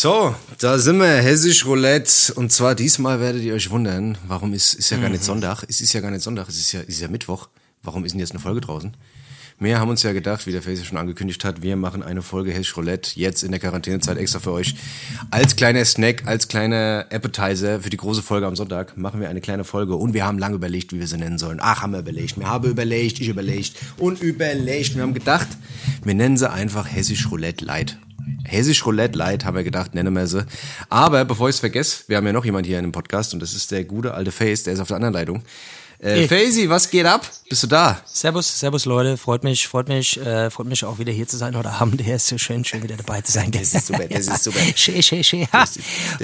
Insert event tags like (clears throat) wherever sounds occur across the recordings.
So, da sind wir, Hessisch Roulette. Und zwar diesmal werdet ihr euch wundern, warum ist, ist ja gar nicht Sonntag. Es ist ja gar nicht Sonntag, es ist ja, es ist ja Mittwoch. Warum ist denn jetzt eine Folge draußen? Wir haben uns ja gedacht, wie der Face schon angekündigt hat, wir machen eine Folge Hessisch Roulette jetzt in der Quarantänezeit extra für euch. Als kleiner Snack, als kleiner Appetizer für die große Folge am Sonntag machen wir eine kleine Folge und wir haben lange überlegt, wie wir sie nennen sollen. Ach, haben wir überlegt. Wir haben überlegt, ich überlegt und überlegt. Wir haben gedacht, wir nennen sie einfach Hessisch Roulette Light. Hessisch Roulette Light, haben wir gedacht, nennen wir sie. Aber bevor ich es vergesse, wir haben ja noch jemand hier in dem Podcast und das ist der gute alte Face, der ist auf der anderen Leitung. Äh, Hey. Facey, was geht ab? Bist du da? Servus, servus Leute, freut mich, freut mich, äh, freut mich auch wieder hier zu sein heute Abend. Der ist so schön, schön wieder dabei zu sein. Das ist super, das ist super. (laughs) Schön, schön, schön.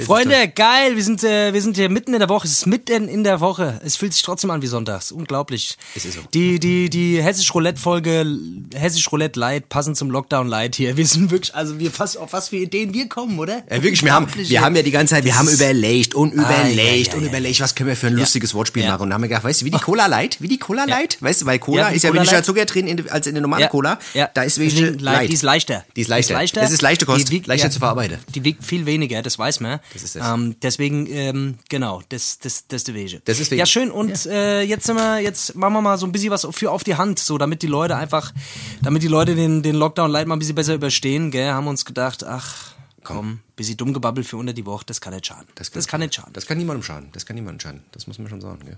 Freunde, geil, wir sind, äh, wir sind hier mitten in der Woche. Es ist mitten in der Woche. Es fühlt sich trotzdem an wie sonntags. Unglaublich. Es ist so. Die, die, die Hessisch Roulette Folge, Hessisch Roulette Light, passend zum Lockdown Light hier. Wir sind wirklich, also wir fast auf was für Ideen wir kommen, oder? Ja, wirklich, wir haben, wir haben ja die ganze Zeit, wir haben überlegt und Ah, ja, überlegt und überlegt, was können wir für ein lustiges Wortspiel machen. Und haben wir gedacht, weißt du, wie die Cola Light, wie die Cola Light, weißt du, weil Cola ist ja Cola weniger. Zucker drin in, als in der normalen Cola. ja. Da ist weniger Light. Die ist leichter. Die ist leichter. Das ist leichte Kost, Die wiegt- leichter zu verarbeiten. Die wiegt viel weniger, das weiß man. Das ist das. Ähm, deswegen, ähm, genau, das, das, das ist der Wege. Das ist Wege. Ja, schön. Und Äh, jetzt sind wir, jetzt machen wir mal so ein bisschen was für auf die Hand, so damit die Leute einfach, damit die Leute den, den Lockdown Light mal ein bisschen besser überstehen, gell, haben uns gedacht, ach, komm, bisschen dumm gebabbelt für unter die Woche, das kann nicht schaden. Das kann, nicht schaden. Das kann niemandem schaden. Das kann niemandem schaden. Das muss man schon sagen, gell?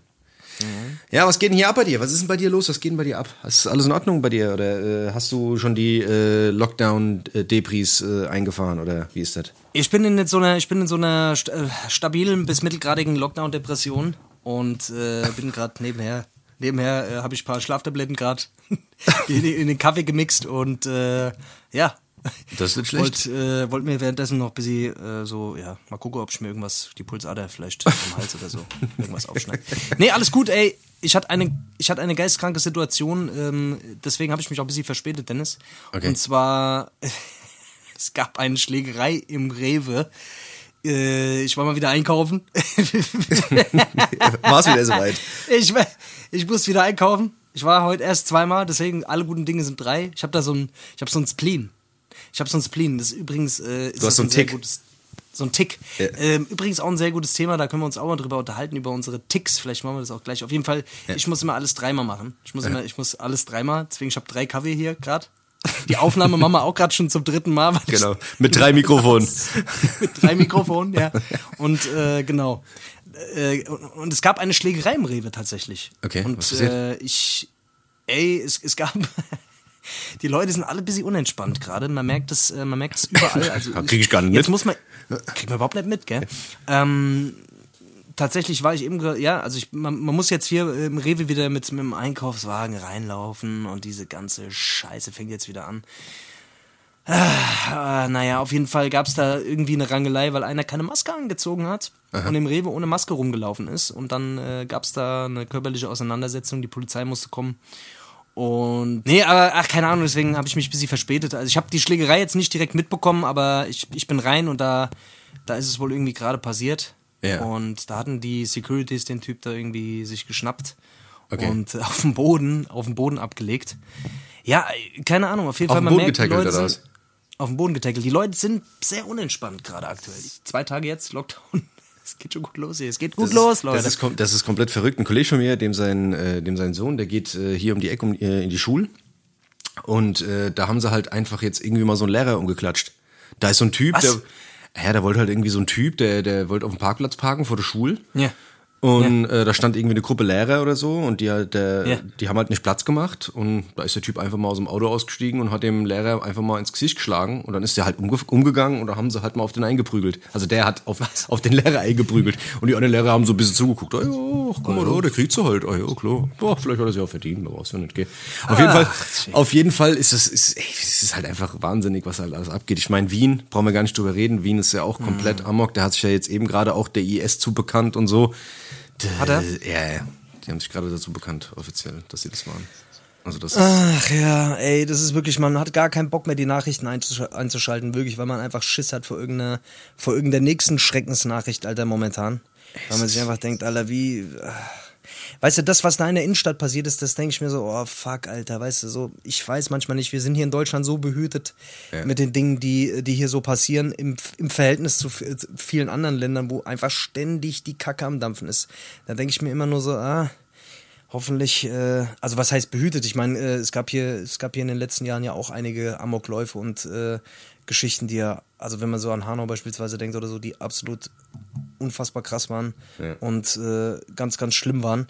Mhm. Ja, was geht denn hier ab bei dir? Was ist denn bei dir los? Was geht denn bei dir ab? Ist alles in Ordnung bei dir? Oder äh, hast du schon die äh, Lockdown-Depris äh, eingefahren? Oder wie ist das? Ich bin in so einer, ich bin in so einer st äh, stabilen bis mittelgradigen Lockdown-Depression und äh, bin gerade nebenher. Nebenher äh, habe ich ein paar Schlaftabletten gerade (laughs) in, in den Kaffee gemixt und ja. Das ist nicht schlecht. Wollt, äh, wollt mir währenddessen noch ein bisschen äh, so, ja, mal gucken, ob ich mir irgendwas, die Pulsader vielleicht am Hals oder so, irgendwas aufschneide. Nee, alles gut, ey. Ich hatte eine, ich hatte eine geisteskranke Situation, ähm, deswegen habe ich mich auch ein bisschen verspätet, Dennis. Okay. Und zwar, (laughs) es gab eine Schlägerei im Rewe. Äh, ich war mal wieder einkaufen. (laughs) War es wieder soweit? ich, ich muss wieder einkaufen. Ich war heute erst zweimal, deswegen alle guten Dinge sind drei. Ich habe da so ein, ich habe so ein Spleen. Ich habe so ein Spleen. Das ist übrigens, äh, ist Du hast so einen ein sehr Tick. gutes, so ein Tick. Ja. Ähm, übrigens auch ein sehr gutes Thema. Da können wir uns auch mal drüber unterhalten über unsere Ticks. Vielleicht machen wir das auch gleich. Auf jeden Fall, ich muss immer alles dreimal machen. Ich muss immer, ich muss alles dreimal. Deswegen, ich habe drei Kaffee hier gerade. Die Aufnahme machen wir auch gerade schon zum dritten Mal. Genau. Mit drei (laughs) Mikrofonen. (laughs) mit drei Mikrofonen, ja. Und äh, genau. Äh, und, und es gab eine Schlägerei im Rewe tatsächlich. Okay, Und was passiert? äh, ich, ey, es, es gab. (laughs) Die Leute sind alle ein bisschen unentspannt gerade. Man merkt es, äh, man merkt es überall. (laughs) Also krieg ich gar nicht Jetzt mit. muss man, kriegt man überhaupt nicht mit, gell? Ähm, tatsächlich war ich eben, ja, also ich, man, man muss jetzt hier im Rewe wieder mit, mit dem Einkaufswagen reinlaufen und diese ganze Scheiße fängt jetzt wieder an. Ah, naja, auf jeden Fall gab es da irgendwie eine Rangelei, weil einer keine Maske angezogen hat und im Rewe ohne Maske rumgelaufen ist. Und dann äh, gab es da eine körperliche Auseinandersetzung, die Polizei musste kommen. Und nee, aber ach, keine Ahnung, deswegen habe ich mich ein bisschen verspätet. Also ich habe die Schlägerei jetzt nicht direkt mitbekommen, aber ich, ich bin rein und da, da ist es wohl irgendwie gerade passiert. Ja. Und da hatten die Securities den Typ da irgendwie sich geschnappt Okay. und (laughs) auf dem Boden, auf dem Boden abgelegt. Ja, keine Ahnung, auf jeden Auf Fall den man Boden merkt, getackelt, Leute oder was? auf den Boden getackelt. Die Leute sind sehr unentspannt gerade aktuell. Zwei Tage jetzt Lockdown. Es geht schon gut los hier. Es geht gut Das los, ist, Leute. Das ist, das ist komplett verrückt. Ein Kollege von mir, dem sein, äh, dem sein Sohn, der geht äh, hier um die Ecke um, äh, in die Schule. Und äh, da haben sie halt einfach jetzt irgendwie mal so einen Lehrer umgeklatscht. Da ist so ein Typ, Was? der. Ja, da wollte halt irgendwie so ein Typ, der, der wollte auf dem Parkplatz parken vor der Schule. ja. Und äh, da stand irgendwie eine Gruppe Lehrer oder so und die halt, äh, Ja. die haben halt nicht Platz gemacht und da ist der Typ einfach mal aus dem Auto ausgestiegen und hat dem Lehrer einfach mal ins Gesicht geschlagen und dann ist der halt umge umgegangen und da haben sie halt mal auf den eingeprügelt. Also der hat auf, auf den Lehrer eingeprügelt und die anderen Lehrer haben so ein bisschen zugeguckt. Ah ja, ach, guck mal da, der kriegt sie halt. Ah ja, klar. Boah, vielleicht hat er sie auch verdient, aber was ja nicht geht. Auf jeden Fall, auf jeden Fall ist es, ist, ey, es ist halt einfach wahnsinnig, was halt alles abgeht. Ich meine, Wien, brauchen wir gar nicht drüber reden. Wien ist ja auch komplett amok. Da hat sich ja jetzt eben gerade auch der IS zubekannt und so. Hat er? Ja, ja. Die haben sich gerade dazu bekannt, offiziell, dass sie das waren. Also das Ach ja, ey, das ist wirklich, man hat gar keinen Bock mehr, die Nachrichten einzusch- einzuschalten, wirklich, weil man einfach Schiss hat vor irgendeiner, vor irgendeiner nächsten Schreckensnachricht, Alter, momentan. Weil man sich einfach denkt, Alter, wie. ah. Weißt du, das, was da in der Innenstadt passiert ist, das denke ich mir so, oh fuck, Alter, weißt du, so, ich weiß manchmal nicht, wir sind hier in Deutschland so behütet Ja. mit den Dingen, die, die hier so passieren, im, im Verhältnis zu vielen anderen Ländern, wo einfach ständig die Kacke am Dampfen ist. Da denke ich mir immer nur so, ah, hoffentlich, äh, also was heißt behütet? Ich meine, äh, es gab hier, es gab hier in den letzten Jahren ja auch einige Amokläufe und äh, Geschichten, die ja, also wenn man so an Hanau beispielsweise denkt oder so, die absolut unfassbar krass waren Ja. und äh, ganz, ganz schlimm waren,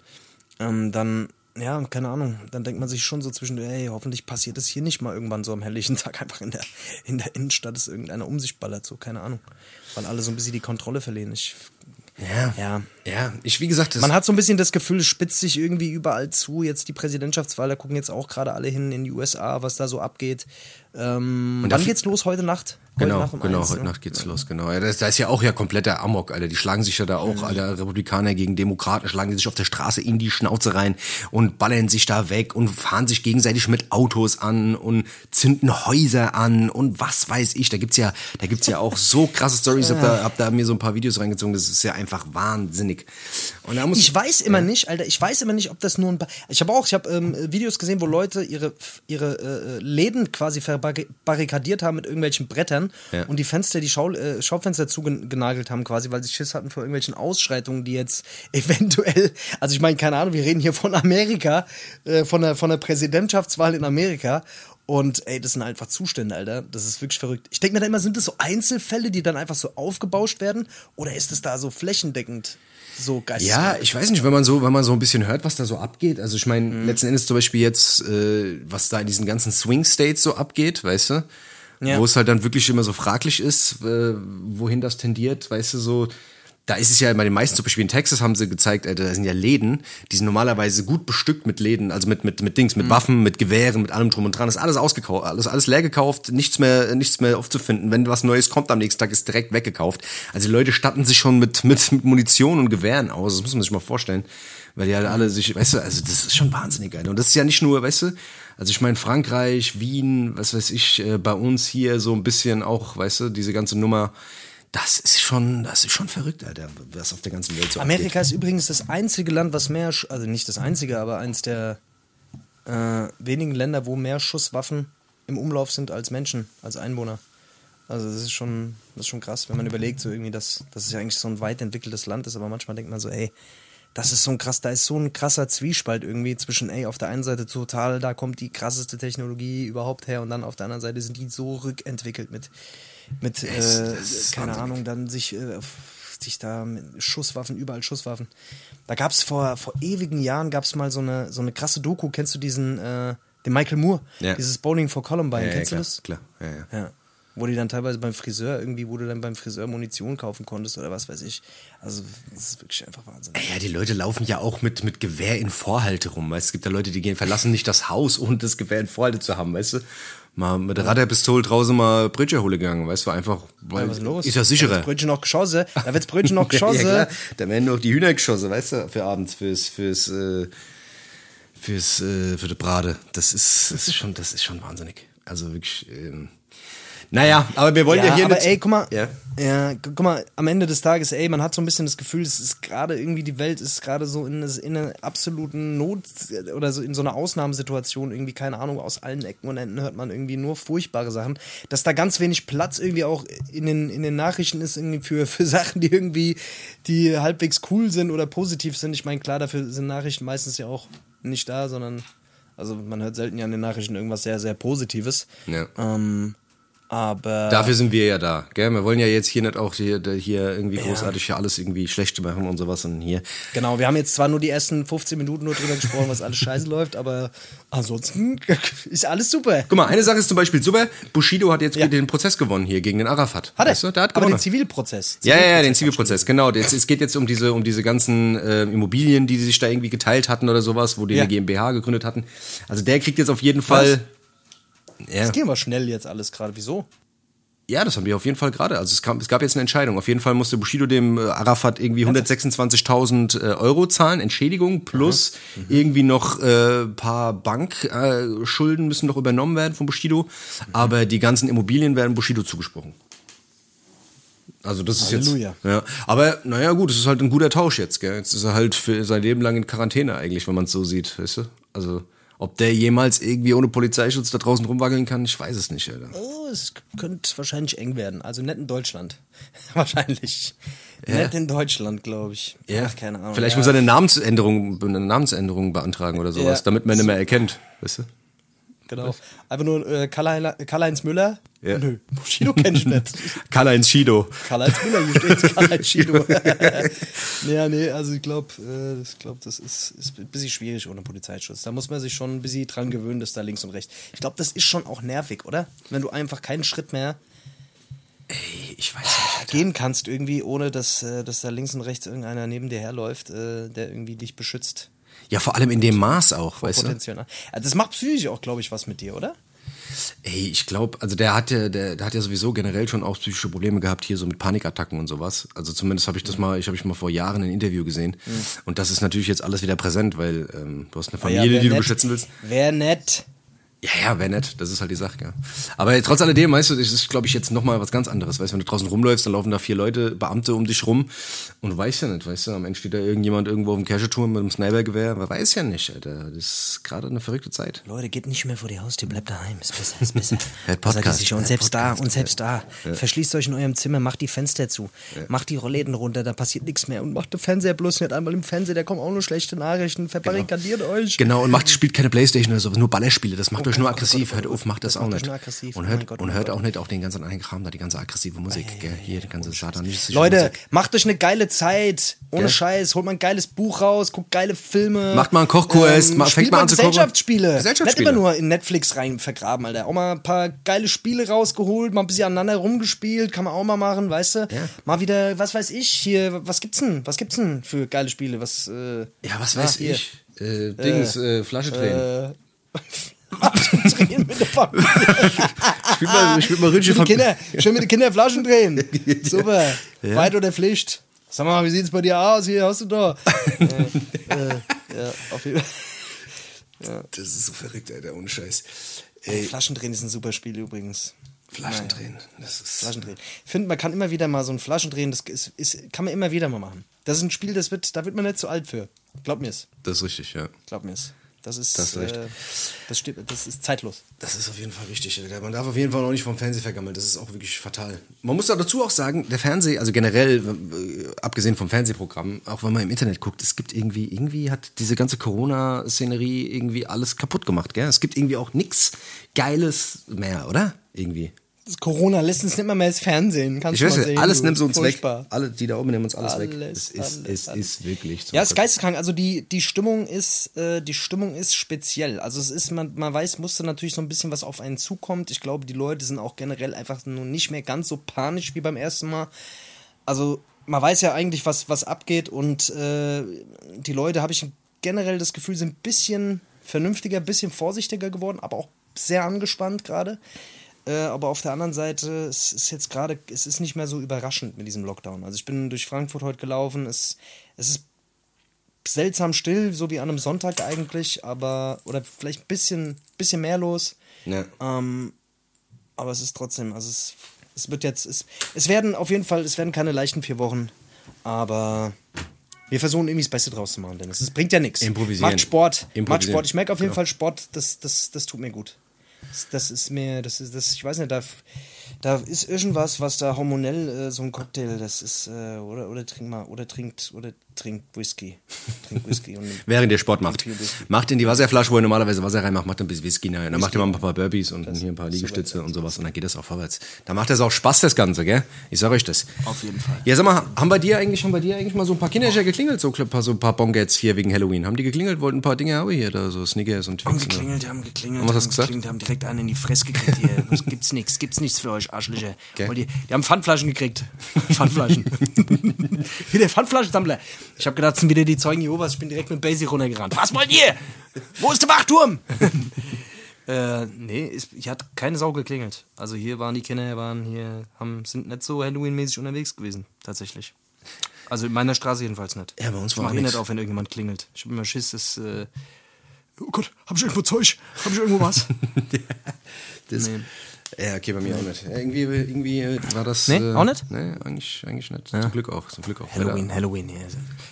ähm, dann, ja, keine Ahnung, dann denkt man sich schon so zwischen, ey, hoffentlich passiert es hier nicht mal irgendwann so am helllichen (laughs) Tag einfach in der, in der Innenstadt, dass irgendeiner um sich ballert, so, keine Ahnung. Weil alle so ein bisschen die Kontrolle verlieren. Ich, ja. ja, Ja, ich, wie gesagt, man hat so ein bisschen das Gefühl, es spitzt sich irgendwie überall zu. Jetzt die Präsidentschaftswahl, da gucken jetzt auch gerade alle hin in die USA, was da so abgeht. Ähm, wann geht's los? Heute Nacht? Genau, Nacht um genau, eins, heute ne? Nacht geht's los, genau. Ja, das, da ist ja auch ja kompletter Amok, Alter. Die schlagen sich ja da auch, Alter, Republikaner gegen Demokraten, schlagen die sich auf der Straße in die Schnauze rein und ballern sich da weg und fahren sich gegenseitig mit Autos an und zünden Häuser an und was weiß ich. Da gibt's ja, da gibt's ja auch so krasse Stories. Ich hab da, hab da mir so ein paar Videos reingezogen. Das ist ja einfach wahnsinnig. Und da muss Ich weiß immer nicht, Alter, ich weiß immer nicht, ob das nur ein. Ba ich habe auch, ich habe ähm, Videos gesehen, wo Leute ihre, ihre äh, Läden quasi verbarrikadiert haben mit irgendwelchen Brettern Ja. und die Fenster, die Schau, äh, Schaufenster zugenagelt haben, quasi, weil sie Schiss hatten vor irgendwelchen Ausschreitungen, die jetzt (laughs) eventuell, also ich meine, keine Ahnung, wir reden hier von Amerika, äh, von, der, von der Präsidentschaftswahl in Amerika. Und ey, das sind einfach Zustände, Alter. Das ist wirklich verrückt. Ich denke mir da immer, sind das so Einzelfälle, die dann einfach so aufgebauscht werden? Oder ist es da so flächendeckend so geistig? Ja, ich weiß nicht, wenn man so, wenn man so ein bisschen hört, was da so abgeht. Also ich meine, Mhm. letzten Endes zum Beispiel jetzt, äh, was da in diesen ganzen Swing States so abgeht, weißt du? Ja. Wo es halt dann wirklich immer so fraglich ist, äh, wohin das tendiert, weißt du, so. Da ist es ja bei den meisten, zum Beispiel in Texas haben sie gezeigt, Alter, da sind ja Läden, die sind normalerweise gut bestückt mit Läden, also mit, mit, mit Dings, Mhm. mit Waffen, mit Gewehren, mit allem drum und dran. Das ist alles ausgekauft, alles, alles leer gekauft, nichts mehr, nichts mehr aufzufinden. Wenn was Neues kommt am nächsten Tag, ist direkt weggekauft. Also die Leute statten sich schon mit, mit, mit Munition und Gewehren aus. Das muss man sich mal vorstellen. Weil die halt alle sich, weißt du, also das ist schon wahnsinnig geil. Und das ist ja nicht nur, weißt du, also ich meine Frankreich, Wien, was weiß ich, äh, bei uns hier so ein bisschen auch, weißt du, diese ganze Nummer, das ist schon, das ist schon verrückt, Alter, was auf der ganzen Welt so Amerika ist übrigens das einzige Land, was mehr, also nicht das einzige, aber eins der äh, wenigen Länder, wo mehr Schusswaffen im Umlauf sind als Menschen, als Einwohner. Also das ist schon, das ist schon krass, wenn man überlegt, so irgendwie, dass, dass es ja eigentlich so ein weit entwickeltes Land ist, aber manchmal denkt man so, ey, das ist so ein krass, da ist so ein krasser Zwiespalt irgendwie zwischen, ey, auf der einen Seite total, da kommt die krasseste Technologie überhaupt her und dann auf der anderen Seite sind die so rückentwickelt mit, mit äh, das keine wahnsinnig. Ahnung, dann sich, äh, sich da mit Schusswaffen, überall Schusswaffen. Da gab es vor, vor ewigen Jahren gab es mal so eine, so eine krasse Doku, kennst du diesen, äh, den Michael Moore, Ja. dieses Bowling for Columbine, Ja, ja, kennst klar, du das? klar, ja, ja. Ja. Wo die dann teilweise beim Friseur, irgendwie, wo du dann beim Friseur Munition kaufen konntest oder was weiß ich. Also, das ist wirklich einfach Wahnsinn. Ja, die Leute laufen ja auch mit, mit Gewehr in Vorhalte rum. Weißt? du? Es gibt ja Leute, die gehen, verlassen nicht das Haus, ohne das Gewehr in Vorhalte zu haben, weißt du? Mal mit der Radarpistole draußen mal Brötchen holen gegangen, weißt du? Einfach, weil was ist los? ist ja Da sicherer. wird's Brötchen noch geschossen. Da wird's Brötchen noch geschossen. (laughs) ja, klar. Da werden noch die Hühner geschossen, weißt du, für abends, fürs, fürs, äh, fürs, äh, für die Brade. Das ist, das ist schon, das ist schon wahnsinnig. Also wirklich, ähm, naja, aber wir wollen ja, ja, hier aber nicht- ey, guck mal, Ja. ja. gu- guck mal, am Ende des Tages, ey, man hat so ein bisschen das Gefühl, es ist gerade irgendwie, die Welt ist gerade so in, in einer absoluten Not oder so in so einer Ausnahmesituation, irgendwie, keine Ahnung, aus allen Ecken und Enden hört man irgendwie nur furchtbare Sachen, dass da ganz wenig Platz irgendwie auch in den, in den Nachrichten ist, irgendwie für, für Sachen, die irgendwie, die halbwegs cool sind oder positiv sind. Ich meine, klar, dafür sind Nachrichten meistens ja auch nicht da, sondern, also man hört selten ja in den Nachrichten irgendwas sehr, sehr Positives. Ja. Ähm, Aber Dafür sind wir ja da, gell? Wir wollen ja jetzt hier nicht auch hier, hier irgendwie großartig für alles irgendwie schlecht machen und sowas und hier. Genau, wir haben jetzt zwar nur die ersten 15 Minuten nur drüber gesprochen, was alles scheiße (laughs) läuft, aber ansonsten (laughs) ist alles super. Guck mal, eine Sache ist zum Beispiel super. Bushido hat jetzt Ja. den Prozess gewonnen hier gegen den Arafat. Hat er? Weißt du? Der hat aber gewonnen. den Zivilprozess. Ja, ja, ja, den Zivilprozess Zivilprozess, genau. Jetzt, es geht jetzt um diese, um diese ganzen äh, Immobilien, die sich da irgendwie geteilt hatten oder sowas, wo die Ja. eine GmbH gegründet hatten. Also der kriegt jetzt auf jeden Fall. Ja. Das ging aber schnell jetzt alles gerade. Wieso? ja, das haben wir auf jeden Fall gerade. Also es, kam, es gab jetzt eine Entscheidung. Auf jeden Fall musste Bushido dem äh, Arafat irgendwie 126.000 äh, Euro zahlen, Entschädigung, plus irgendwie noch äh, paar Bankschulden Schulden müssen noch übernommen werden von Bushido. Aber die ganzen Immobilien werden Bushido zugesprochen. Also das ist Halleluja. jetzt. Ja. Aber naja, gut, es ist halt ein guter Tausch jetzt, gell? Jetzt ist er halt für sein Leben lang in Quarantäne eigentlich, wenn man es so sieht, weißt du? Also, ob der jemals irgendwie ohne Polizeischutz da draußen rumwackeln kann, ich weiß es nicht, Alter. Oh, es könnte wahrscheinlich eng werden. Also nicht in Deutschland. (laughs) wahrscheinlich. Nicht in Deutschland, glaube ich. Ach, keine Ahnung. Vielleicht ja. muss er eine Namensänderung, eine Namensänderung beantragen oder sowas, Ja. damit man ihn nicht mehr erkennt, weißt du? Genau. Einfach nur äh, Karl- Karl-Heinz Müller. Ja. Nö, Bushido kenn ich nicht. (laughs) Karl-Heinz Schido. Karl-Heinz Müller, hier steht Karl-Heinz (laughs) Schido. (laughs) ja, nee, also ich glaube, äh, ich glaub, das ist, ist ein bisschen schwierig ohne Polizeischutz. Da muss man sich schon ein bisschen dran gewöhnen, dass da links und rechts. Ich glaube, das ist schon auch nervig, oder? Wenn du einfach keinen Schritt mehr Ich weiß nicht. gehen kannst, irgendwie, ohne dass, äh, dass da links und rechts irgendeiner neben dir herläuft, äh, der irgendwie dich beschützt. Ja, vor allem in dem Maß auch, weißt du? Potenziell. Also das macht psychisch auch, glaube ich, was mit dir, oder? Ey, ich glaube, also der hat ja, der, der hat ja sowieso generell schon auch psychische Probleme gehabt hier so mit Panikattacken und sowas. Also zumindest habe ich das mal, ich habe ich mal vor Jahren ein Interview gesehen. Und das ist natürlich jetzt alles wieder präsent, weil ähm, du hast eine Ja, Familie, wär die du nett. beschützen willst. Wär nett. Ja, ja, wäre nett. Das ist halt die Sache, ja. Aber trotz alledem, weißt du, das ist, glaube ich, jetzt nochmal was ganz anderes. Weißt du, wenn du draußen rumläufst, dann laufen da vier Leute, Beamte um dich rum und du weißt ja nicht, weißt du, am Ende steht da irgendjemand irgendwo auf dem Kircheturm mit einem Snipergewehr. Man weiß ja nicht, Alter. Das ist gerade eine verrückte Zeit. Leute, geht nicht mehr vor die Haustür, bleibt daheim. Ist besser, ist besser. (laughs) Hört Podcast, sicher. Und selbst Podcast, da, und selbst da. Verschließt euch in eurem Zimmer, macht die Fenster zu, macht die Rollläden runter, da passiert nichts mehr. Und macht den Fernseher bloß nicht einmal im Fernseher, da kommen auch nur schlechte Nachrichten. Verbarrikadiert euch. Genau, und macht, spielt keine Playstation oder sowas, nur Ballerspiele. Das macht euch nur oh aggressiv. Oh Hört auf, macht das, auch nicht. Und Oh hört, oh und mein hört auch nicht auch den ganzen anderen Kram da, die ganze aggressive Musik, gell? Hier, die ganze satanistische Leute, macht euch eine geile Zeit. Ohne? Scheiß. Holt mal ein geiles Buch raus, guckt geile Filme. Macht mal einen Kochkurs, ma- fängt mal an zu kochen. Gesellschaftsspiele. Gesellschaftsspiele. Nicht immer nur in Netflix rein vergraben, Alter. Auch mal ein paar geile Spiele rausgeholt, mal ein bisschen aneinander rumgespielt, kann man auch mal machen, weißt du? Mal wieder, was weiß ich, hier, was gibt's denn? Was gibt's denn für geile Spiele? Was, äh, Ja, was weiß ich. Äh, Dings, äh, Flasche drehen. (laughs) Drehen mit der Familie. spiel mal, spiel mal Mit den Kinder, schön mit den Kindern Flaschen drehen. (laughs) Super. Weit oder Pflicht. Sag mal, wie sieht's bei dir aus? Hier hast du da. (laughs) äh, äh, ja, auf jeden Fall. Das ist so verrückt, Alter, ohne Scheiß. Ey, Flaschendrehen ist ein super Spiel übrigens. Flaschen drehen. Das ist Flaschendrehen. Ich finde, man kann immer wieder mal so ein Flaschendrehen, das ist, ist, kann man immer wieder mal machen. Das ist ein Spiel, das wird, da wird man nicht zu alt für. Glaub mir's. Das ist richtig, ja. Glaub mir's. Das ist, Das äh, das, steht, das ist zeitlos. Das ist auf jeden Fall wichtig. Alter. Man darf auf jeden Fall auch nicht vom Fernseher vergammeln. Das ist auch wirklich fatal. Man muss da dazu auch sagen, der Fernseher, also generell, äh, abgesehen vom Fernsehprogramm, auch wenn man im Internet guckt, es gibt irgendwie, irgendwie hat diese ganze Corona-Szenerie irgendwie alles kaputt gemacht, gell? Es gibt irgendwie auch nichts Geiles mehr, oder? Irgendwie. Corona lässt uns nicht mal mehr das Fernsehen. Kannst Ich weiß mal nicht, alles du. nimmt uns Furchtbar. weg. Alle, die da oben nehmen uns alles, weg. Alles, Es ist, alles, es alles. ist wirklich so. Ja, es ist geisteskrank. Also die, die Stimmung ist, äh, die Stimmung ist speziell. Also es ist, man, man weiß, musste natürlich so ein bisschen was auf einen zukommt. Ich glaube, die Leute sind auch generell einfach nur nicht mehr ganz so panisch wie beim ersten Mal. Also man weiß ja eigentlich, was, was abgeht und äh, die Leute, habe ich generell das Gefühl, sind ein bisschen vernünftiger, ein bisschen vorsichtiger geworden, aber auch sehr angespannt gerade. Äh, aber auf der anderen Seite, es ist jetzt gerade, es ist nicht mehr so überraschend mit diesem Lockdown. Also ich bin durch Frankfurt heute gelaufen, es, es ist seltsam still, so wie an einem Sonntag eigentlich, aber, oder vielleicht ein bisschen, bisschen mehr los. Ja. Ähm, aber es ist trotzdem, also es, es wird jetzt, es, es werden auf jeden Fall, es werden keine leichten vier Wochen, aber wir versuchen irgendwie das Beste draus zu machen, Dennis. Es bringt ja nichts. Improvisieren. Macht Sport. Macht Improvisieren. Sport. Ich merke auf jeden Genau. Fall Sport, das, das, das tut mir gut. Das, das ist mir, das ist, das, ich weiß nicht, da, Da ist irgendwas, was da hormonell äh, so ein Cocktail, das ist, äh, oder, oder trink mal, oder trinkt, oder trinkt Whisky. Trinkt Whisky und (laughs) Während ihr Sport macht. Macht in die Wasserflasche, wo ihr normalerweise Wasser reinmacht, macht ein bisschen Whisky rein. Dann macht ihr mal ein paar Burpees und hier ein paar Liegestütze und sowas und dann geht das auch vorwärts. Da macht das auch Spaß, das Ganze, gell? Ich sag euch das. Auf jeden Fall. Ja, sag mal, haben bei dir eigentlich, haben bei dir eigentlich mal so ein paar Kinderscher geklingelt, so ein paar, so ein paar Bongets hier wegen Halloween? Haben die geklingelt, wollten ein paar Dinge haben hier, da so Snickers und Haben Twix. und- geklingelt, haben geklingelt. Haben was haben gesagt? geklingelt, haben direkt einen in die Fresse gekriegt hier. Das gibt's nichts, gibt's nichts für euch, Arschlöcher. Okay. Wollt ihr- Die haben Pfandflaschen gekriegt. (laughs) Pfandflaschen. (laughs) wieder Pfandflaschensammler. Ich habe gedacht, sind wieder die Zeugen Jehovas. Ich bin direkt mit Basic runtergerannt. Was wollt ihr? Wo ist der Wachturm? (laughs) äh, nee, ist, hier hat keine Sau geklingelt. Also hier waren die Kinder, waren hier, haben, sind nicht so Halloween-mäßig unterwegs gewesen, tatsächlich. Also in meiner Straße jedenfalls nicht. Ja, bei uns ich war mach auch eh nix. nicht auf, wenn irgendjemand klingelt. Ich habe immer Schiss, dass... Äh, oh Gott, hab ich irgendwo Zeug? Hab ich irgendwo was? Das, Nee. Ja, okay, bei mir auch nicht. Ja, Irgendwie, irgendwie äh, war das. Nee, äh, auch nicht? Nee, eigentlich, eigentlich nicht. Zum Glück auch. Zum Glück auch. Halloween, Halloween, ja.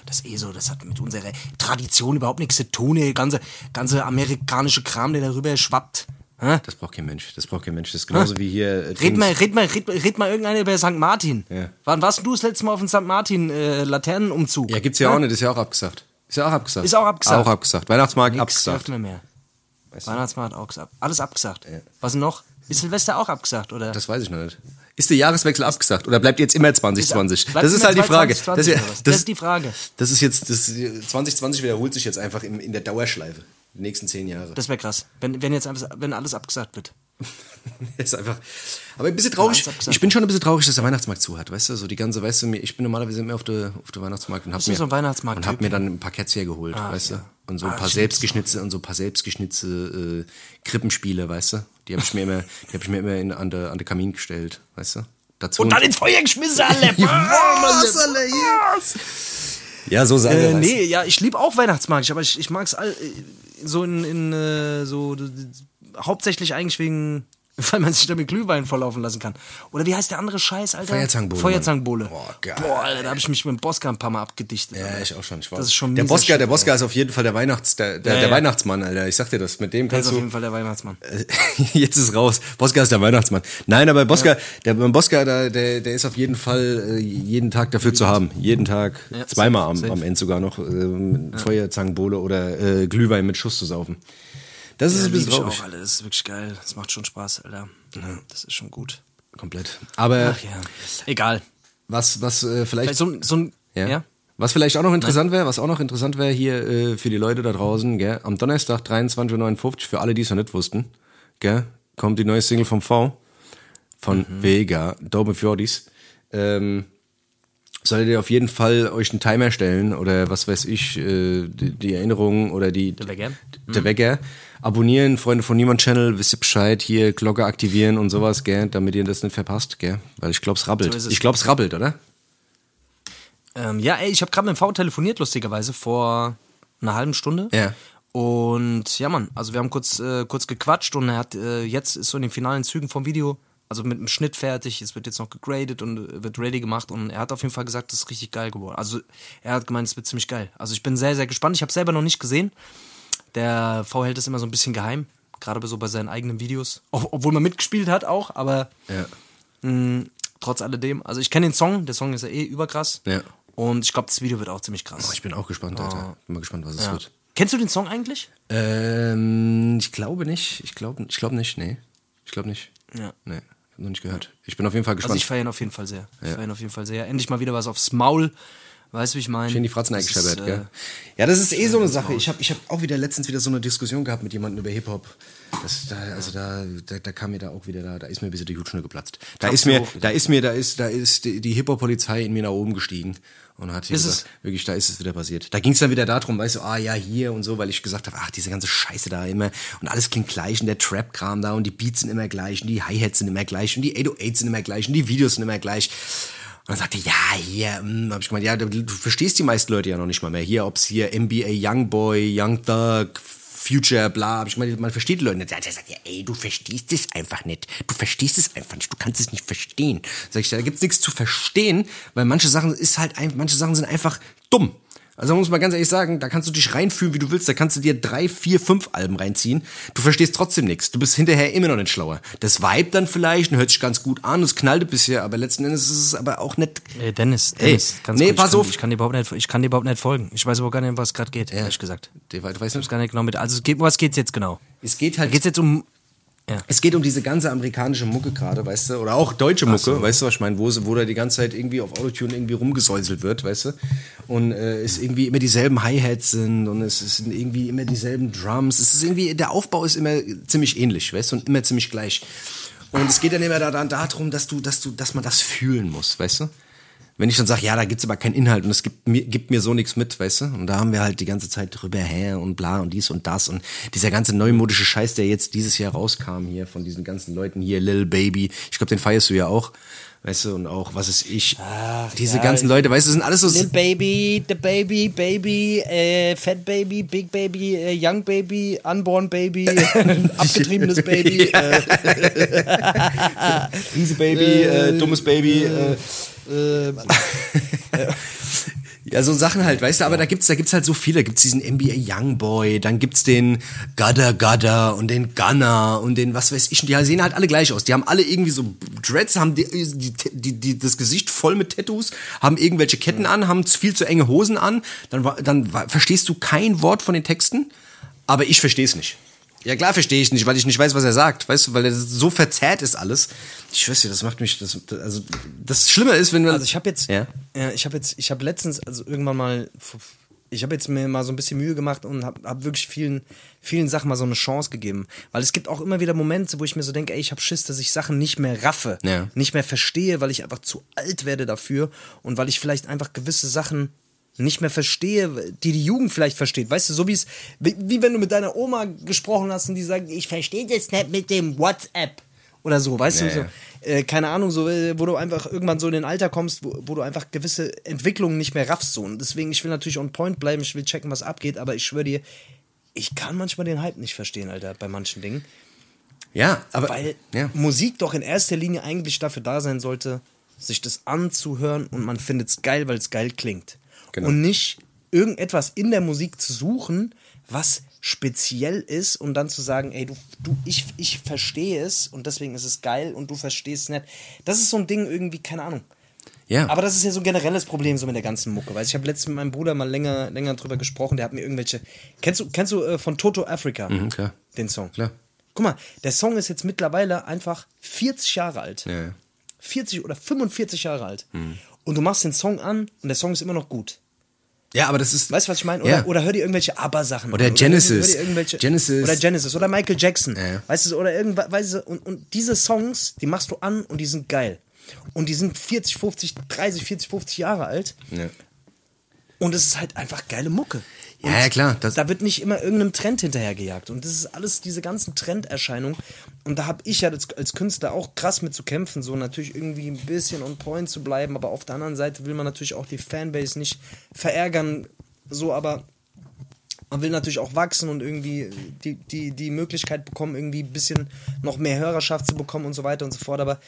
Das ist eh so, das hat mit unserer Tradition überhaupt nichts zu tun. Der ganze, ganze amerikanische Kram, der darüber schwappt. Hä? Das braucht kein Mensch. Das braucht kein Mensch. Das ist genauso wie hier. Äh, Red mal, red mal, red, mal- red mal irgendeiner über St. Martin. Ja. Wann warst du das letzte Mal auf dem St. Martin äh, Laternenumzug? Ja, gibt's ja Hä? auch nicht. Ist ja auch abgesagt. Ist ja auch abgesagt. Ist auch abgesagt. Auch abgesagt. Weihnachtsmarkt Nix abgesagt. mehr. Weißt du? Weihnachtsmarkt auch gesagt. Alles abgesagt. Was denn noch? Ist Silvester auch abgesagt, oder? Das weiß ich noch nicht. Ist der Jahreswechsel abgesagt oder bleibt jetzt immer 2020? Bleibt das ist halt die Frage. 2020 das, das, Das ist die Frage. Das ist jetzt, das, 2020 wiederholt sich jetzt einfach in, in der Dauerschleife. Die nächsten zehn Jahre. Das wäre krass, wenn, wenn jetzt einfach, wenn alles abgesagt wird. (laughs) ist einfach. Aber ein bisschen traurig. Ich bin schon ein bisschen traurig, dass der Weihnachtsmarkt zu hat, weißt du? So die ganze, weißt du, mir- ich bin normalerweise immer auf der, auf der Weihnachtsmarkt und hab Bist du mir, so und hab mir dann ein paar Cats hergeholt, weißt du? Und so ein Ah, paar selbstgeschnitzte und so ein paar selbstgeschnitzte äh, Krippenspiele, weißt du? Die habe ich mir immer, die habe ich mir immer in, an der an der Kamin gestellt, weißt du? Dazu Und dann ins Feuer geschmissen, (laughs) alle. Was, alle ja, so sagen Äh, wir nee, ja, ich liebe auch Weihnachtsmarkt, aber ich, ich mag es all, äh, so in, in äh, so hauptsächlich eigentlich wegen, (laughs) weil man sich da mit Glühwein volllaufen lassen kann. Oder wie heißt der andere Scheiß, Alter? Feuerzangenbowle, Feuerzangenbowle. Boah, geil. Boah, Alter, da habe ich mich mit dem Boska ein paar Mal abgedichtet. Ja, Alter. ich auch schon. Ich war Das ist schon der Boska, der Boska ist auf jeden Fall der Weihnachts, der, der, Ja, der ja. Weihnachtsmann, Alter. Ich sag dir das. Mit dem Der ist kannst auf du. jeden Fall der Weihnachtsmann. (laughs) Jetzt ist raus. Boska ist der Weihnachtsmann. Nein, aber Boska, der beim Boska, der, der, der ist auf jeden Fall äh, jeden Tag dafür zu haben. Jeden Tag. Ja, zweimal am, safe, safe. am Ende sogar noch ähm, Feuerzangenbowle oder äh, Glühwein mit Schuss zu saufen. Das ist Ja, ein bisschen traurig. auch, Alter. Das ist wirklich geil. Das macht schon Spaß, Alter. Das ist schon gut. Komplett. Aber Ach ja. Egal. was, was äh, vielleicht. Vielleicht so, so ein. Ja. Ja. Was vielleicht auch noch interessant wäre, was auch noch interessant wäre hier äh, für die Leute da draußen, gell? am Donnerstag 23.59 Uhr, für alle, die es noch nicht wussten, gell? kommt die neue Single vom V, von Vega, Dope Fjordis. Ähm, solltet ihr auf jeden Fall euch einen Timer stellen oder was weiß ich, äh, die, die Erinnerungen oder die Der Wecker. der Wecker. Abonnieren, Freunde von Niemand Channel, wisst ihr Bescheid, hier Glocke aktivieren und sowas, gell, damit ihr das nicht verpasst, gell? Weil ich glaub's rabbelt. So es. ich glaub's rabbelt, oder? Ähm, ja, ey, ich habe gerade mit dem V telefoniert, lustigerweise, vor einer halben Stunde. Ja. Und ja, Mann, also wir haben kurz, äh, kurz gequatscht und er hat äh, jetzt ist so in den finalen Zügen vom Video, also mit dem Schnitt fertig, es wird jetzt noch gegradet und äh, wird ready gemacht und er hat auf jeden Fall gesagt, das ist richtig geil geworden. Also er hat gemeint, es wird ziemlich geil. Also ich bin sehr, sehr gespannt. Ich habe selber noch nicht gesehen. Der V hält es immer so ein bisschen geheim, gerade so bei seinen eigenen Videos. Ob, obwohl man mitgespielt hat auch, aber Ja. mh, trotz alledem. Also ich kenne den Song, der Song ist ja eh überkrass. Ja. Und ich glaube, das Video wird auch ziemlich krass. Oh, ich bin auch gespannt, Alter. Bin mal gespannt, was es ja. wird. Kennst du den Song eigentlich? Ähm, ich glaube nicht. Ich glaube ich glaub nicht, nee. Ich glaube nicht. Ja. Nee, hab noch nicht gehört. Ich bin auf jeden Fall Also gespannt. ich feiere ihn auf jeden Fall sehr. Ich feiere ihn auf jeden Fall sehr. Endlich mal wieder was aufs Maul. Weißt du, wie ich meine? Schön die Fratzen ist, äh, gell? Ja, das ist eh so eine Sache. Ich habe ich hab auch wieder letztens wieder so eine Diskussion gehabt mit jemandem über Hip-Hop. Da, also da, da, da kam mir da auch wieder, da, da ist mir ein bisschen die Hutschnur geplatzt. Da ist mir, da ist mir, da ist, da ist die, die Hip-Hop-Polizei in mir nach oben gestiegen und hat hier gesagt, wirklich, da ist es wieder passiert. Da ging es dann wieder darum, weißt du, ah ja, hier und so, weil ich gesagt habe, ach, diese ganze Scheiße da immer und alles klingt gleich und der Trap-Kram da und die Beats sind immer gleich und die Hi-Hats sind immer gleich und die 808s sind immer gleich und die Videos sind immer gleich. Und dann sagte, ja, hier, hm, hab ich gemeint, ja, du, verstehst die meisten Leute ja noch nicht mal mehr. Hier, ob's hier NBA Youngboy, Young Thug, Future, bla, hab ich gemeint, man versteht die Leute nicht. Der sagt, ja, ey, du verstehst es einfach nicht. Du verstehst es einfach nicht. Du kannst es nicht verstehen. Sag ich, da gibt's nichts zu verstehen, weil manche Sachen ist halt, ein- manche Sachen sind einfach dumm. Also muss man ganz ehrlich sagen, da kannst du dich reinfühlen, wie du willst. Da kannst du dir drei, vier, fünf Alben reinziehen. Du verstehst trotzdem nichts. Du bist hinterher immer noch nicht schlauer. Das Vibe dann vielleicht und hört sich ganz gut an. Es knallte bisher, aber letzten Endes ist es aber auch nicht. Äh, Dennis, Dennis, Ey, ganz nee, kurz, pass ich kann, auf. Ich kann, dir überhaupt nicht, ich kann dir überhaupt nicht folgen. Ich weiß überhaupt gar nicht, was gerade geht, ehrlich gesagt. Du weißt Ich weiß gar nicht genau mit. Also, was geht's jetzt genau? es geht halt. Geht's jetzt um. Ja. Es geht um diese ganze amerikanische Mucke gerade, weißt du, oder auch deutsche Mucke, weißt du, was ich meine, wo, wo da die ganze Zeit irgendwie auf Autotune irgendwie rumgesäuselt wird, weißt du, und äh, es irgendwie immer dieselben Hi-Hats sind und es sind irgendwie immer dieselben Drums, es ist irgendwie, der Aufbau ist immer ziemlich ähnlich, weißt du, und immer ziemlich gleich. Und es geht dann immer da, dann darum, dass du, dass du, dass man das fühlen muss, weißt du? Wenn ich dann sage, ja, da gibt's aber keinen Inhalt und es gibt mir, gibt mir so nichts mit, weißt du? Und da haben wir halt die ganze Zeit drüber her und bla und dies und das und dieser ganze neumodische Scheiß, der jetzt dieses Jahr rauskam hier von diesen ganzen Leuten hier, Lil Baby, ich glaube, den feierst du ja auch, weißt du? Und auch, was ist ich? Diese ja, ganzen Leute, weißt du, sind alles so... Little Baby, The Baby, Baby, äh, Fat Baby, Big Baby, äh, Young Baby, Unborn Baby, (laughs) (laughs) abgetriebenes Baby. Äh, (laughs) Riese Baby, äh, dummes Baby, äh, (laughs) Ja, so Sachen halt, weißt du, aber da gibt's, da gibt's halt so viele. Da gibt's diesen NBA Youngboy, dann gibt's den Gudda Gudda und den Gunner und den, was weiß ich, und die sehen halt alle gleich aus. Die haben alle irgendwie so Dreads, haben die, die, die, die, das Gesicht voll mit Tattoos, haben irgendwelche Ketten an, haben viel zu enge Hosen an, dann, dann verstehst du kein Wort von den Texten, aber ich verstehe es nicht. Ja klar verstehe ich nicht, weil ich nicht weiß, was er sagt, weißt du, weil er so verzerrt ist alles. Ich schwör's dir, das macht mich, das, also das Schlimme ist, wenn man... Also ich habe jetzt, Ja? ja. ich habe jetzt, ich habe letztens, also irgendwann mal, ich habe jetzt mir mal so ein bisschen Mühe gemacht und habe hab wirklich vielen, vielen Sachen mal so eine Chance gegeben, weil es gibt auch immer wieder Momente, wo ich mir so denke, ey, ich habe Schiss, dass ich Sachen nicht mehr raffe, Ja. nicht mehr verstehe, weil ich einfach zu alt werde dafür und weil ich vielleicht einfach gewisse Sachen nicht mehr verstehe, die die Jugend vielleicht versteht. Weißt du, so wie es, wie, wie wenn du mit deiner Oma gesprochen hast und die sagt, ich verstehe das nicht mit dem WhatsApp oder so, weißt Ja, du, so, äh, keine Ahnung, so, äh, wo du einfach irgendwann so in den Alter kommst, wo, wo du einfach gewisse Entwicklungen nicht mehr raffst. So. Und deswegen, ich will natürlich on point bleiben, ich will checken, was abgeht, aber ich schwöre dir, ich kann manchmal den Hype nicht verstehen, Alter, bei manchen Dingen. Ja, aber... Weil ja. Musik doch in erster Linie eigentlich dafür da sein sollte, sich das anzuhören und man findet es geil, weil es geil klingt. Genau. Und nicht irgendetwas in der Musik zu suchen, was speziell ist und dann zu sagen, ey, du, du ich, ich verstehe es und deswegen ist es geil und du verstehst es nicht. Das ist so ein Ding irgendwie, keine Ahnung. Ja. Aber das ist ja so ein generelles Problem so mit der ganzen Mucke. Weil ich habe letztens mit meinem Bruder mal länger, länger drüber gesprochen. Der hat mir irgendwelche. Kennst du, kennst du äh, von Toto Africa Mhm, klar. den Song? Klar. Guck mal, der Song ist jetzt mittlerweile einfach 40 Jahre alt. Ja, ja. 40 oder 45 Jahre alt. Mhm. Und du machst den Song an und der Song ist immer noch gut. Ja, aber das ist. Weißt du, was ich meine? Oder, Ja. oder hör dir irgendwelche ABBA-Sachen Oder an. Genesis. Dir irgendwelche, Genesis. Oder Genesis. Oder Michael Jackson. Ja, ja. Weißt du, oder irgendwas. Weißt du, und, und diese Songs, die machst du an und die sind geil. Und die sind 40, 50, 30, 40, 50 Jahre alt. Ja. Und es ist halt einfach geile Mucke. Und Ja, ja, klar, da wird nicht immer irgendeinem Trend hinterhergejagt. Und das ist alles diese ganzen Trenderscheinungen. Und da habe ich ja als, als Künstler auch krass mit zu kämpfen, so natürlich irgendwie ein bisschen on point zu bleiben. Aber auf der anderen Seite will man natürlich auch die Fanbase nicht verärgern. So, aber man will natürlich auch wachsen und irgendwie die, die, die Möglichkeit bekommen, irgendwie ein bisschen noch mehr Hörerschaft zu bekommen und so weiter und so fort. Aber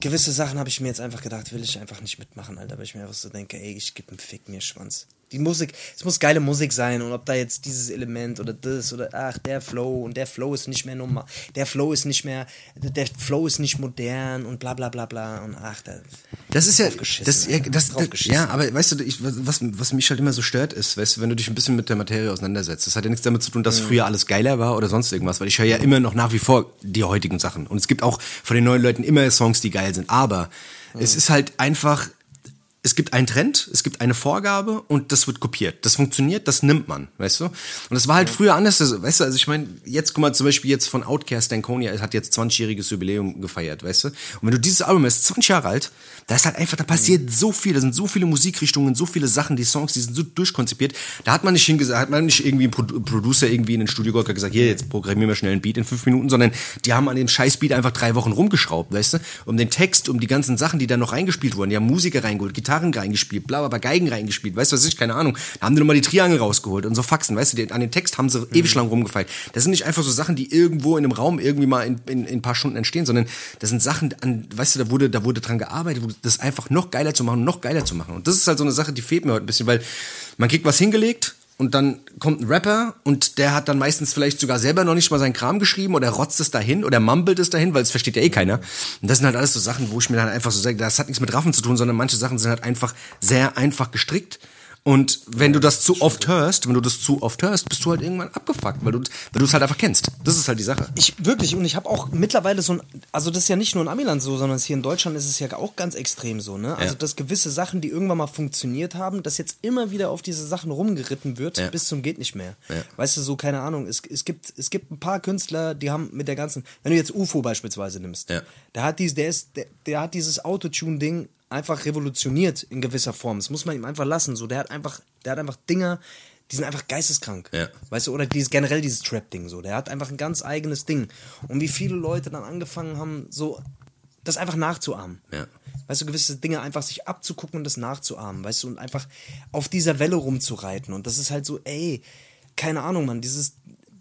gewisse Sachen habe ich mir jetzt einfach gedacht, will ich einfach nicht mitmachen, Alter, weil ich mir einfach so denke, ey, ich gebe einen Fick mir Schwanz. Die Musik, es muss geile Musik sein und ob da jetzt dieses Element oder das oder ach, der Flow und der Flow ist nicht mehr normal, der Flow ist nicht mehr, der Flow ist nicht modern und bla bla bla bla und ach, da, Das ist ja, das, ja, das, das, ja, aber weißt du, ich, was, was mich halt immer so stört, ist, weißt du, wenn du dich ein bisschen mit der Materie auseinandersetzt, das hat ja nichts damit zu tun, dass früher alles geiler war oder sonst irgendwas, weil ich höre ja immer noch nach wie vor die heutigen Sachen. Und es gibt auch von den neuen Leuten immer Songs, die geil sind. Aber es ist halt einfach, es gibt einen Trend, es gibt eine Vorgabe und das wird kopiert. Das funktioniert, das nimmt man, weißt du? Und das war halt früher anders, also, weißt du, also ich meine, jetzt guck mal zum Beispiel jetzt von Outcast, Danconia hat jetzt 20-jähriges Jubiläum gefeiert, weißt du? Und wenn du dieses Album ist 20 Jahre alt, da ist halt einfach, da passiert so viel, da sind so viele Musikrichtungen, so viele Sachen, die Songs, die sind so durchkonzipiert. Da hat man nicht hingesagt, hat man nicht irgendwie ein Pro- Producer irgendwie in den Studio geholt gesagt, hier, jetzt programmieren wir schnell einen Beat in fünf Minuten, sondern die haben an dem Scheißbeat einfach drei Wochen rumgeschraubt, weißt du? Um den Text, um die ganzen Sachen, die da noch reingespielt wurden, die haben Musiker reingeholt, Gitarren reingespielt, bla, bla, bla, Geigen reingespielt, weißt du was ich, keine Ahnung. Da haben die nochmal die Triangel rausgeholt und so Faxen, weißt du, die, an den Text haben sie mhm. ewig lang rumgefeilt. Das sind nicht einfach so Sachen, die irgendwo in einem Raum irgendwie mal in, in, in ein paar Stunden entstehen, sondern das sind Sachen, an, weißt du, da wurde, da wurde dran gearbeitet, das einfach noch geiler zu machen, noch geiler zu machen. Und das ist halt so eine Sache, die fehlt mir heute ein bisschen, weil man kriegt was hingelegt, und dann kommt ein Rapper und der hat dann meistens vielleicht sogar selber noch nicht mal seinen Kram geschrieben oder rotzt es dahin oder mumbelt es dahin, weil es versteht ja eh keiner. Und das sind halt alles so Sachen, wo ich mir dann einfach so sage, das hat nichts mit Raffen zu tun, sondern manche Sachen sind halt einfach sehr einfach gestrickt und wenn du das zu oft hörst, wenn du das zu oft hörst, bist du halt irgendwann abgefuckt, weil du weil du es halt einfach kennst. Das ist halt die Sache. Ich wirklich und ich habe auch mittlerweile so ein also das ist ja nicht nur in Amiland so, sondern hier in Deutschland ist es ja auch ganz extrem so, ne? Also ja. dass gewisse Sachen, die irgendwann mal funktioniert haben, dass jetzt immer wieder auf diese Sachen rumgeritten wird ja. bis zum geht nicht mehr. Ja. Weißt du, so keine Ahnung, es, es gibt es gibt ein paar Künstler, die haben mit der ganzen, wenn du jetzt UFO beispielsweise nimmst, ja. der hat dies der ist der, der hat dieses Autotune Ding einfach revolutioniert in gewisser Form. Das muss man ihm einfach lassen. So, der hat einfach, der hat einfach Dinger, die sind einfach geisteskrank. Ja. Weißt du, oder dieses, generell dieses Trap-Ding so. Der hat einfach ein ganz eigenes Ding. Und wie viele Leute dann angefangen haben, so das einfach nachzuahmen. Ja. Weißt du, gewisse Dinge einfach sich abzugucken und das nachzuahmen, weißt du, und einfach auf dieser Welle rumzureiten. Und das ist halt so, ey, keine Ahnung, Mann, dieses,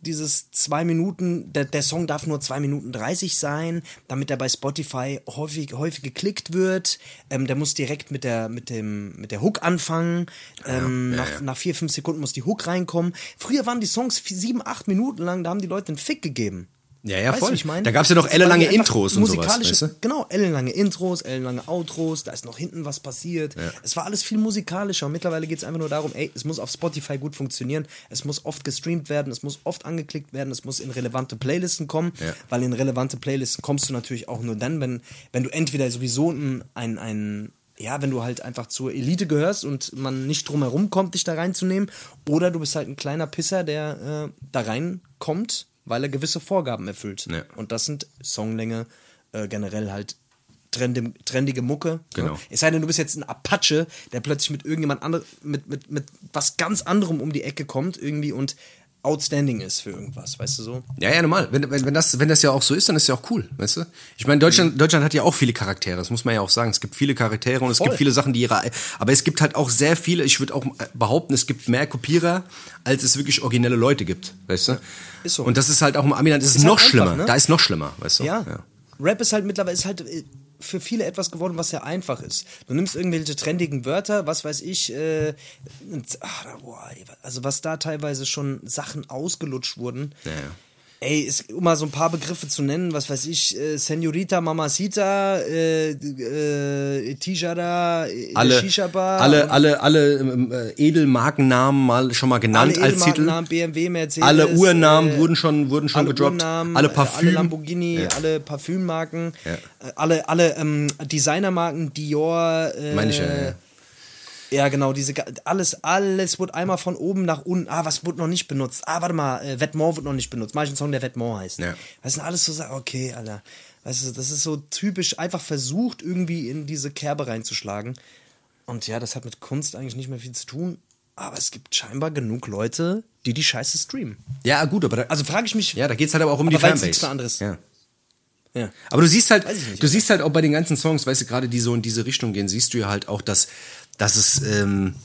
dieses zwei Minuten, der, der Song darf nur zwei Minuten 30 sein, damit er bei Spotify häufig, häufig geklickt wird. Ähm, der muss direkt mit der, mit dem, mit der Hook anfangen. Ähm, ja, ja, nach, ja. nach vier, fünf Sekunden muss die Hook reinkommen. Früher waren die Songs sieben, acht Minuten lang, da haben die Leute einen Fick gegeben. Ja, ja, weißt voll. Ich mein? Da gab's ja noch ellenlange Intros und sowas. Weißt du? Genau, ellenlange Intros, ellenlange Outros, da ist noch hinten was passiert. Ja. Es war alles viel musikalischer und mittlerweile geht's einfach nur darum, ey, es muss auf Spotify gut funktionieren, es muss oft gestreamt werden, es muss oft angeklickt werden, es muss in relevante Playlisten kommen, ja. weil in relevante Playlisten kommst du natürlich auch nur dann, wenn, wenn du entweder sowieso ein, ein, ein ja, wenn du halt einfach zur Elite gehörst und man nicht drum herum kommt, dich da reinzunehmen, oder du bist halt ein kleiner Pisser, der äh, da reinkommt weil er gewisse Vorgaben erfüllt. Ja. Und das sind Songlänge, äh, generell halt trendige, trendige Mucke. Ne? Genau. Ne? Es sei denn, du bist jetzt ein Apache, der plötzlich mit irgendjemand anderem, mit, mit, mit was ganz anderem um die Ecke kommt irgendwie und outstanding ist für irgendwas, weißt du so? Ja, ja, normal. Wenn, wenn, wenn, das, wenn das ja auch so ist, dann ist es ja auch cool, weißt du? Ich meine, Deutschland, Deutschland hat ja auch viele Charaktere, das muss man ja auch sagen. Es gibt viele Charaktere und es Voll. gibt viele Sachen, die ihre. Aber es gibt halt auch sehr viele, ich würde auch behaupten, es gibt mehr Kopierer, als es wirklich originelle Leute gibt, weißt du? Ist so. Und das ist halt auch im Amiland ist, ist noch halt schlimmer. ne? Da ist noch schlimmer, weißt du? Ja. ja. Rap ist halt mittlerweile ist halt äh, für viele etwas geworden, was sehr einfach ist. Du nimmst irgendwelche trendigen Wörter, was weiß ich, äh, ach, boah, also was da teilweise schon Sachen ausgelutscht wurden. Ja. Ey, ist, um mal so ein paar Begriffe zu nennen, was weiß ich, äh, Senorita, Mamacita, äh, äh, Tijara, äh, alle, Shisha-Bar. Alle, alle, alle ähm, äh, Edelmarkennamen mal schon mal genannt als Titel. BMW, Mercedes. Alle Urnamen äh, wurden schon, wurden schon alle gedroppt. Urnamen, alle Parfüm. Alle Lamborghini, ja. alle Parfümmarken. Ja. Äh, alle, alle ähm, Designermarken, Dior. Äh, Meine ich ja, ja. Ja, genau, diese alles, alles wurde einmal von oben nach unten. Ah, was wurde noch nicht benutzt? Ah, warte mal, äh, Vetements wird noch nicht benutzt. Mach ich einen Song, der Vetements heißt. Ja. Das sind alles so Sachen, okay, Alter. Weißt du, das ist so typisch einfach versucht, irgendwie in diese Kerbe reinzuschlagen. Und ja, das hat mit Kunst eigentlich nicht mehr viel zu tun. Aber es gibt scheinbar genug Leute, die die Scheiße streamen. Ja, gut, aber da, also frage ich mich. Ja, da geht es halt aber auch um aber die Fanbase. Nichts mehr anderes. Ja. Ja. Aber du siehst halt, nicht, du siehst halt auch bei den ganzen Songs, weißt du, gerade die so in diese Richtung gehen, siehst du ja halt auch, dass dass es ähm,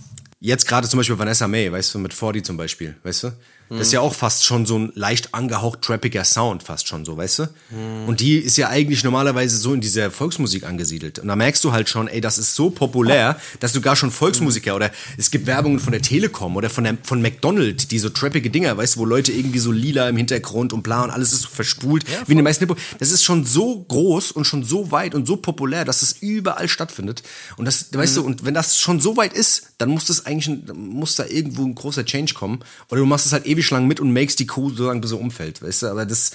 jetzt gerade zum Beispiel Vanessa May, weißt du, mit 40 zum Beispiel, weißt du? Das ist ja auch fast schon so ein leicht angehaucht trappiger Sound, fast schon so, weißt du? Mhm. Und die ist ja eigentlich normalerweise so in dieser Volksmusik angesiedelt. Und da merkst du halt schon, ey, das ist so populär, dass du gar schon Volksmusiker mhm. oder es gibt Werbungen von der Telekom oder von, der, von McDonald's, die so trappige Dinger, weißt du, wo Leute irgendwie so lila im Hintergrund und bla und alles ist so verspult, ja, wie in den meisten Hip Das ist schon so groß und schon so weit und so populär, dass es überall stattfindet. Und das, mhm. weißt du, und wenn das schon so weit ist, dann muss das eigentlich, muss da irgendwo ein großer Change kommen. Oder du machst es halt ewig lang mit und makes die Kuh so lange, bis sie umfällt, weißt du? Aber das,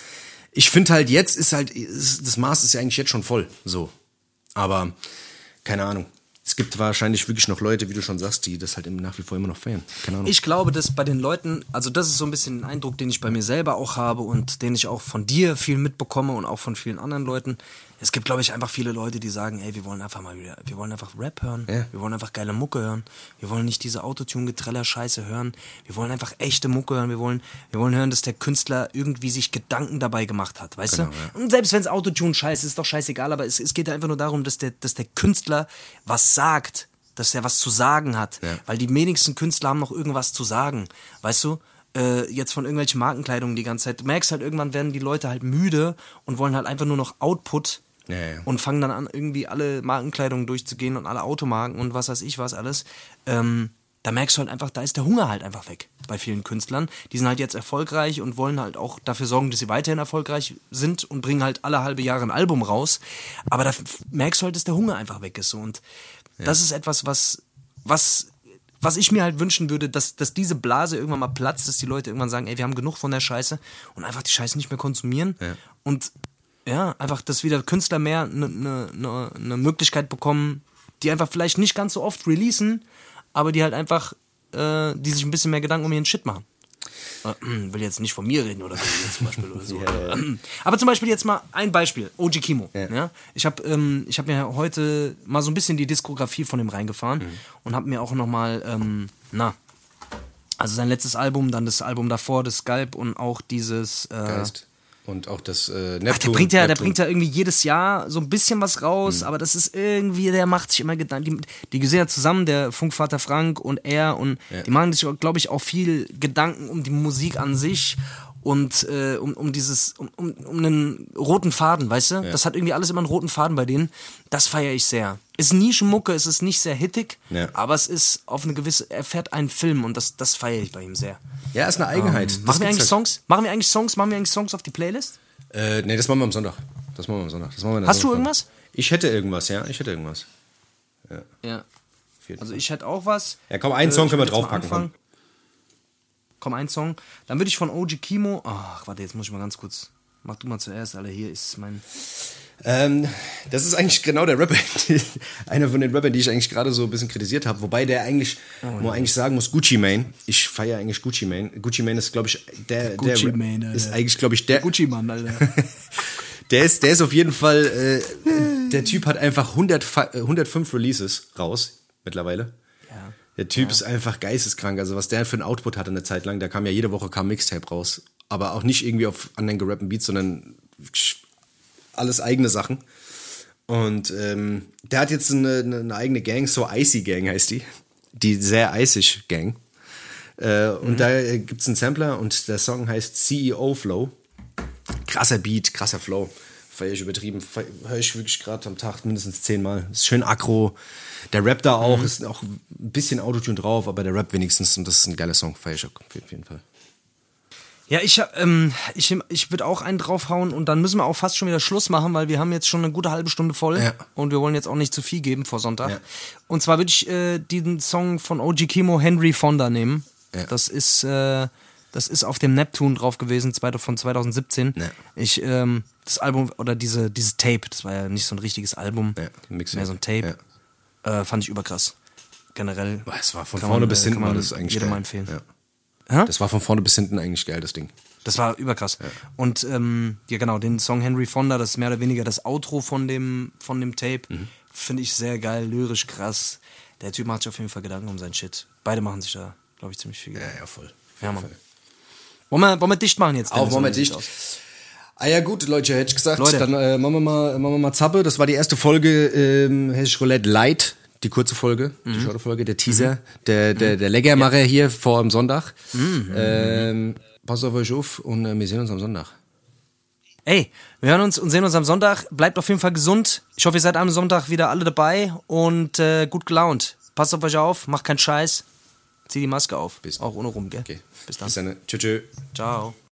ich finde halt jetzt ist halt, das Maß ist ja eigentlich jetzt schon voll, so. Aber, keine Ahnung. Es gibt wahrscheinlich wirklich noch Leute, wie du schon sagst, die das halt nach wie vor immer noch feiern. Keine Ahnung. Ich glaube, dass bei den Leuten, also das ist so ein bisschen ein Eindruck, den ich bei mir selber auch habe und den ich auch von dir viel mitbekomme und auch von vielen anderen Leuten es gibt, glaube ich, einfach viele Leute, die sagen, ey, wir wollen einfach mal wieder, wir wollen einfach Rap hören, ja. wir wollen einfach geile Mucke hören, wir wollen nicht diese Autotune-Getreller-Scheiße hören, wir wollen einfach echte Mucke hören, wir wollen, wir wollen hören, dass der Künstler irgendwie sich Gedanken dabei gemacht hat, weißt genau, du? Ja. Und selbst wenn es Autotune-Scheiße ist, ist doch scheißegal, aber es, es geht einfach nur darum, dass der, dass der Künstler was sagt, dass der was zu sagen hat. Ja. Weil die wenigsten Künstler haben noch irgendwas zu sagen. Weißt du? Äh, jetzt von irgendwelchen Markenkleidungen die ganze Zeit. Du merkst halt, irgendwann werden die Leute halt müde und wollen halt einfach nur noch Output Ja, ja. und fangen dann an, irgendwie alle Markenkleidungen durchzugehen und alle Automarken und was weiß ich was alles. Ähm, da merkst du halt einfach, da ist der Hunger halt einfach weg bei vielen Künstlern. Die sind halt jetzt erfolgreich und wollen halt auch dafür sorgen, dass sie weiterhin erfolgreich sind und bringen halt alle halbe Jahre ein Album raus. Aber da merkst du halt, dass der Hunger einfach weg ist. So. Und das ist etwas, was, was, was ich mir halt wünschen würde, dass, dass diese Blase irgendwann mal platzt, dass die Leute irgendwann sagen, ey, wir haben genug von der Scheiße und einfach die Scheiße nicht mehr konsumieren. Und ja, einfach, dass wieder Künstler mehr eine ne, ne, ne Möglichkeit bekommen, die einfach vielleicht nicht ganz so oft releasen, aber die halt einfach, äh, die sich ein bisschen mehr Gedanken um ihren Shit machen. Äh, (clears throat) will jetzt nicht von mir reden oder so, zum Beispiel oder so. (laughs) oder, (clears throat) aber zum Beispiel jetzt mal ein Beispiel, OG Kimo. Ja. Ich habe ähm, ich hab mir heute mal so ein bisschen die Diskografie von ihm reingefahren und habe mir auch nochmal, ähm, na, also sein letztes Album, dann das Album davor, das Scalp und auch dieses... Äh, Geist. Und auch das äh, Neptun. Ach, der bringt ja, der Neptun. bringt ja irgendwie jedes Jahr so ein bisschen was raus, aber das ist irgendwie, der macht sich immer Gedanken. Die, die gesehen ja zusammen, der Funkvater Frank und er und die machen sich, glaube ich, auch viel Gedanken um die Musik an sich und äh, um, um dieses, um, um, um einen roten Faden, weißt du? Das hat irgendwie alles immer einen roten Faden bei denen. Das feiere ich sehr. Ist Nischenmucke, es ist nicht sehr hittig, Ja. aber es ist auf eine gewisse, er fährt einen Film und das, das feiere ich bei ihm sehr. Ja, ist eine Eigenheit. Ähm, Machen wir eigentlich halt- Songs? Machen wir eigentlich Songs? Machen wir eigentlich Songs auf die Playlist? Äh, nee, das machen wir am Sonntag. Das machen wir am Sonntag. Das machen wir Hast du Sonderfolge. irgendwas? Ich hätte irgendwas, ja. Ich hätte irgendwas. Ja. Jeden Also ich hätte auch was. Ja, komm, einen Äh, Song können wir draufpacken. Komm, ein Song. Dann würde ich von OG Kimo. Ach, warte, jetzt muss ich mal ganz kurz. Mach du mal zuerst, Alter. Hier ist mein. Ähm, das ist eigentlich genau der Rapper, die, einer von den Rappern, die ich eigentlich gerade so ein bisschen kritisiert habe. Wobei der eigentlich, Oh, man eigentlich sagen muss, Gucci Mane. Ich feiere eigentlich Gucci Mane. Gucci Mane ist, glaube ich, der, Gucci der Mane, ist eigentlich, glaube ich, der, Gucci Mann, Alter. (laughs) der ist, der ist auf jeden Fall, äh, der Typ hat einfach 100, Fa- äh, 105 Releases raus mittlerweile. Ja. Der Typ ist einfach geisteskrank. Also was der für ein Output hatte eine Zeit lang, da kam ja jede Woche kam Mixtape raus. Aber auch nicht irgendwie auf anderen gerappten Beats, sondern alles eigene Sachen. Und ähm, der hat jetzt eine, eine, eigene Gang, so Icy Gang heißt die. Die sehr eisig Gang. Äh, und da äh, gibt's einen Sampler und der Song heißt CEO Flow. Krasser Beat, krasser Flow. Feier ich übertrieben. Höre ich wirklich gerade am Tag mindestens zehnmal. Ist schön aggro. Der Rap da auch, ist auch ein bisschen Autotune drauf, aber der Rap wenigstens. Und das ist ein geiler Song. Feier ich auf jeden Fall. Ja, ich, ähm, ich, ich würde auch einen draufhauen und dann müssen wir auch fast schon wieder Schluss machen, weil wir haben jetzt schon eine gute halbe Stunde voll Ja. und wir wollen jetzt auch nicht zu viel geben vor Sonntag. Ja. Und zwar würde ich äh, den Song von OG Kimo Henry Fonda nehmen. Ja. Das ist äh, das ist auf dem Neptun drauf gewesen, von 2017. Ja. Ich ähm, das Album oder diese dieses Tape, das war ja nicht so ein richtiges Album, mehr so ein Tape. Äh, fand ich überkrass. Generell. Es war von vorne man, bis äh, hinten war das eigentlich jedem geil. mal empfehlen. Ja. Das war von vorne bis hinten eigentlich geil, das Ding. Das war überkrass. Und ähm, ja genau, den Song Henry Fonda, das ist mehr oder weniger das Outro von dem, von dem Tape, Mhm. finde ich sehr geil, lyrisch krass. Der Typ macht sich auf jeden Fall Gedanken um sein Shit. Beide machen sich da, glaube ich, ziemlich viel Gedanken. ja, voll. Ja, Mann. Wollen wir, wollen wir dicht machen jetzt? Auch wollen wir dicht. aus? Ah ja gut, Leute, hätte ich gesagt, Leute. dann äh, machen, wir mal, machen wir mal Zappe. Das war die erste Folge ähm, Hessisch Roulette Light, die kurze Folge, Mhm. die shorte Folge, der Teaser, der, der, der Leckermacher hier vor dem Sonntag. Mhm. Ähm, passt auf euch auf und äh, wir sehen uns am Sonntag. Ey, wir hören uns und sehen uns am Sonntag. Bleibt auf jeden Fall gesund. Ich hoffe, ihr seid am Sonntag wieder alle dabei und äh, gut gelaunt. Passt auf euch auf, macht keinen Scheiß. Zieh die Maske auf. Bis- Auch ohne rum, gell? Okay. Bis dann. Bis dann. Tschö, tschö. Ciao.